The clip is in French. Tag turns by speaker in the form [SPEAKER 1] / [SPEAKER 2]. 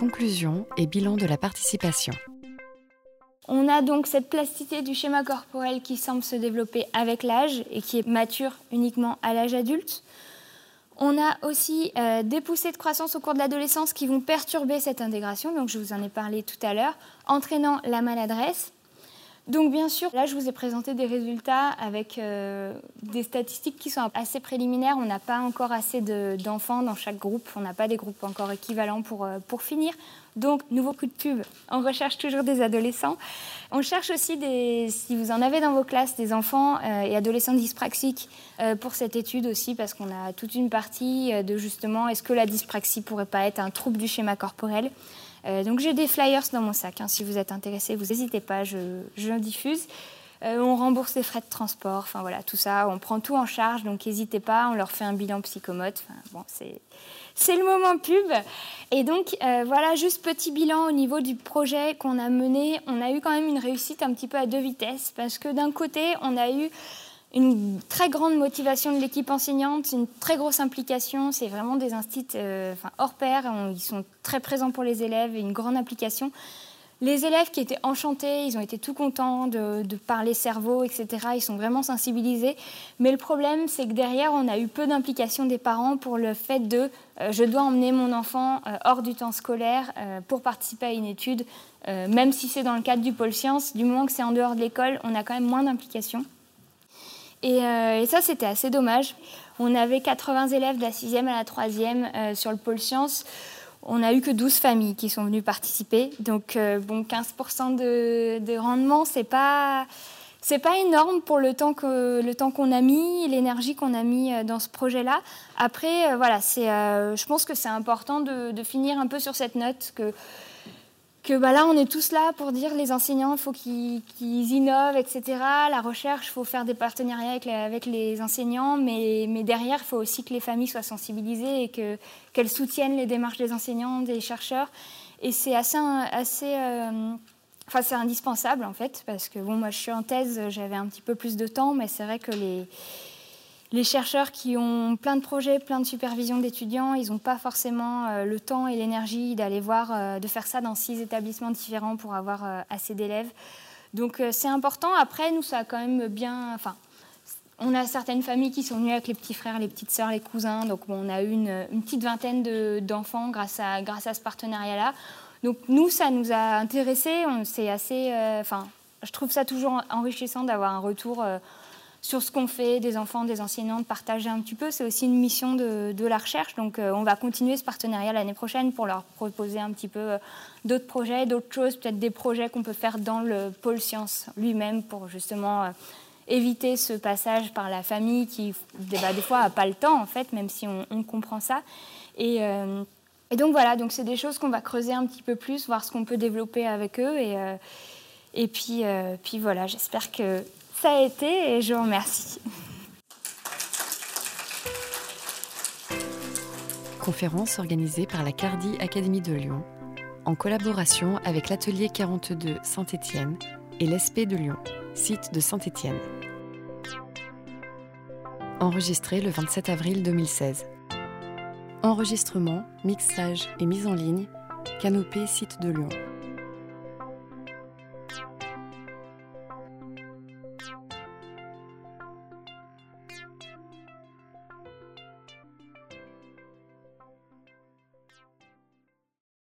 [SPEAKER 1] Conclusion et bilan de la participation.
[SPEAKER 2] On a donc cette plasticité du schéma corporel qui semble se développer avec l'âge et qui est mature uniquement à l'âge adulte. On a aussi euh, des poussées de croissance au cours de l'adolescence qui vont perturber cette intégration, donc je vous en ai parlé tout à l'heure, entraînant la maladresse. Donc bien sûr, là je vous ai présenté des résultats avec euh, des statistiques qui sont assez préliminaires. On n'a pas encore assez d'enfants dans chaque groupe, on n'a pas des groupes encore équivalents pour, euh, pour finir. Donc, nouveau coup de pub, on recherche toujours des adolescents. On cherche aussi, des, si vous en avez dans vos classes, des enfants euh, et adolescents dyspraxiques pour cette étude aussi, parce qu'on a toute une partie de justement, est-ce que la dyspraxie pourrait pas être un trouble du schéma corporel? Donc, j'ai des flyers dans mon sac. Hein. si vous êtes intéressé, vous n'hésitez pas, je, je diffuse. on rembourse les frais de transport, enfin voilà, tout ça, on prend tout en charge, donc n'hésitez pas, on leur fait un bilan psychomote. Enfin, bon, c'est c'est le moment pub. Et donc, euh, voilà, juste petit bilan au niveau du projet qu'on a mené. On a eu quand même une réussite un petit peu à deux vitesses, parce que d'un côté, on a eu une très grande motivation de l'équipe enseignante, une très grosse implication. C'est vraiment des instituts euh, hors pair. ils sont très présents pour les élèves et une grande implication. Les élèves qui étaient enchantés, ils ont été tout contents de, parler cerveau, etc. Ils sont vraiment sensibilisés. Mais le problème, c'est que derrière, on a eu peu d'implication des parents pour le fait de euh, je dois emmener mon enfant euh, hors du temps scolaire pour participer à une étude, même si c'est dans le cadre du pôle sciences. Du moment que c'est en dehors de l'école, on a quand même moins d'implication. Et, et, ça, c'était assez dommage. On avait 80 élèves de la 6e à la 3e sur le pôle sciences on n'a eu que 12 familles qui sont venues participer. Donc, euh, bon, 15% de, rendement, c'est pas. Pas énorme pour le temps que le qu'on a mis, l'énergie qu'on a mis euh, dans ce projet-là. Après, euh, voilà, c'est, je pense que c'est important de, de, finir un peu sur cette note que que bah là, on est tous là pour dire les enseignants, il faut qu'ils innovent, etc. La recherche, il faut faire des partenariats avec les, enseignants, mais, mais, derrière, il faut aussi que les familles soient sensibilisées et qu'elles soutiennent les démarches des enseignants, des chercheurs. Et c'est assez, assez euh, enfin, c'est indispensable en fait, parce que bon, moi, je suis en thèse, j'avais un petit peu plus de temps, mais c'est vrai que les les chercheurs qui ont plein de projets, plein de supervision d'étudiants, ils n'ont pas forcément euh, le temps et l'énergie d'aller voir, euh, de faire ça dans six établissements différents pour avoir euh, assez d'élèves. Donc c'est important. Après, nous, ça a quand même bien. Enfin, on a certaines familles qui sont venues avec les petits frères, les petites sœurs, les cousins. Donc on a eu une, petite vingtaine d'enfants grâce, à, grâce à ce partenariat-là. Donc nous, ça nous a intéressés. C'est assez. Enfin, je trouve ça toujours enrichissant d'avoir un retour sur ce qu'on fait, des enfants, des enseignants, de partager un petit peu. C'est aussi une mission de, la recherche. Donc, euh, on va continuer ce partenariat l'année prochaine pour leur proposer un petit peu euh, d'autres projets, d'autres choses, peut-être des projets qu'on peut faire dans le pôle science lui-même pour justement euh, éviter ce passage par la famille qui, bah, des fois, n'a pas le temps, en fait, même si on, comprend ça. Et, donc, voilà, donc c'est des choses qu'on va creuser un petit peu plus, voir ce qu'on peut développer avec eux. Et, et puis, puis voilà, j'espère que ça a été et je vous remercie.
[SPEAKER 1] Conférence organisée par la Cardi Académie de Lyon en collaboration avec l'Atelier 42 Saint-Étienne et l'ESP de Lyon, site de Saint-Étienne. Enregistré le 27 avril 2016. Enregistrement, mixage et mise en ligne, Canopée site de Lyon.